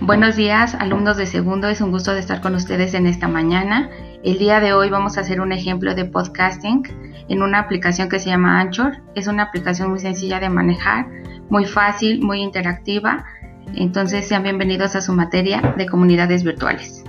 Buenos días, alumnos de segundo. Es un gusto de estar con ustedes en esta mañana. El día de hoy vamos a hacer un ejemplo de podcasting en una aplicación que se llama Anchor. Es una aplicación muy sencilla de manejar, muy fácil, muy interactiva. Entonces sean bienvenidos a su materia de comunidades virtuales.